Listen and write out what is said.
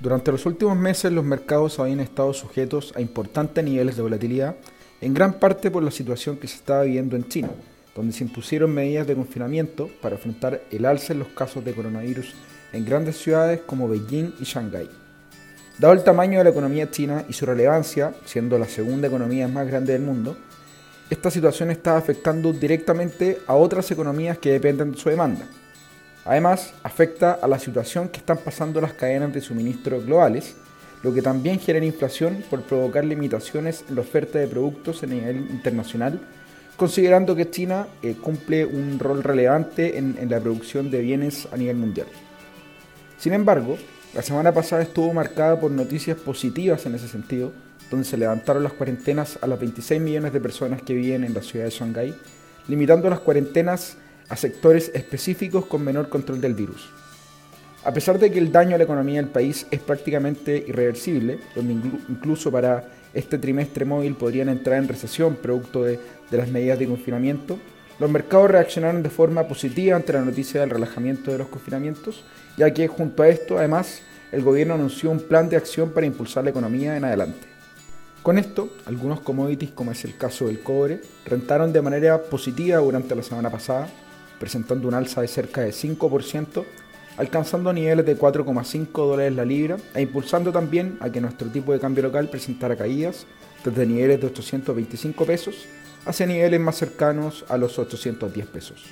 Durante los últimos meses los mercados habían estado sujetos a importantes niveles de volatilidad, en gran parte por la situación que se estaba viviendo en China, donde se impusieron medidas de confinamiento para enfrentar el alza en los casos de coronavirus en grandes ciudades como Beijing y Shanghái. Dado el tamaño de la economía china y su relevancia, siendo la segunda economía más grande del mundo, esta situación está afectando directamente a otras economías que dependen de su demanda, Además, afecta a la situación que están pasando las cadenas de suministro globales, lo que también genera inflación por provocar limitaciones en la oferta de productos a nivel internacional, considerando que China eh, cumple un rol relevante en, en la producción de bienes a nivel mundial. Sin embargo, la semana pasada estuvo marcada por noticias positivas en ese sentido, donde se levantaron las cuarentenas a las 26 millones de personas que viven en la ciudad de Shanghái, limitando las cuarentenas a sectores específicos con menor control del virus. A pesar de que el daño a la economía del país es prácticamente irreversible, donde incluso para este trimestre móvil podrían entrar en recesión producto de, las medidas de confinamiento, los mercados reaccionaron de forma positiva ante la noticia del relajamiento de los confinamientos, ya que junto a esto, además, el gobierno anunció un plan de acción para impulsar la economía en adelante. Con esto, algunos commodities, como es el caso del cobre, rentaron de manera positiva durante la semana pasada, presentando un alza de cerca de 5%, alcanzando niveles de 4,5 dólares la libra e impulsando también a que nuestro tipo de cambio local presentara caídas desde niveles de 825 pesos hacia niveles más cercanos a los 810 pesos.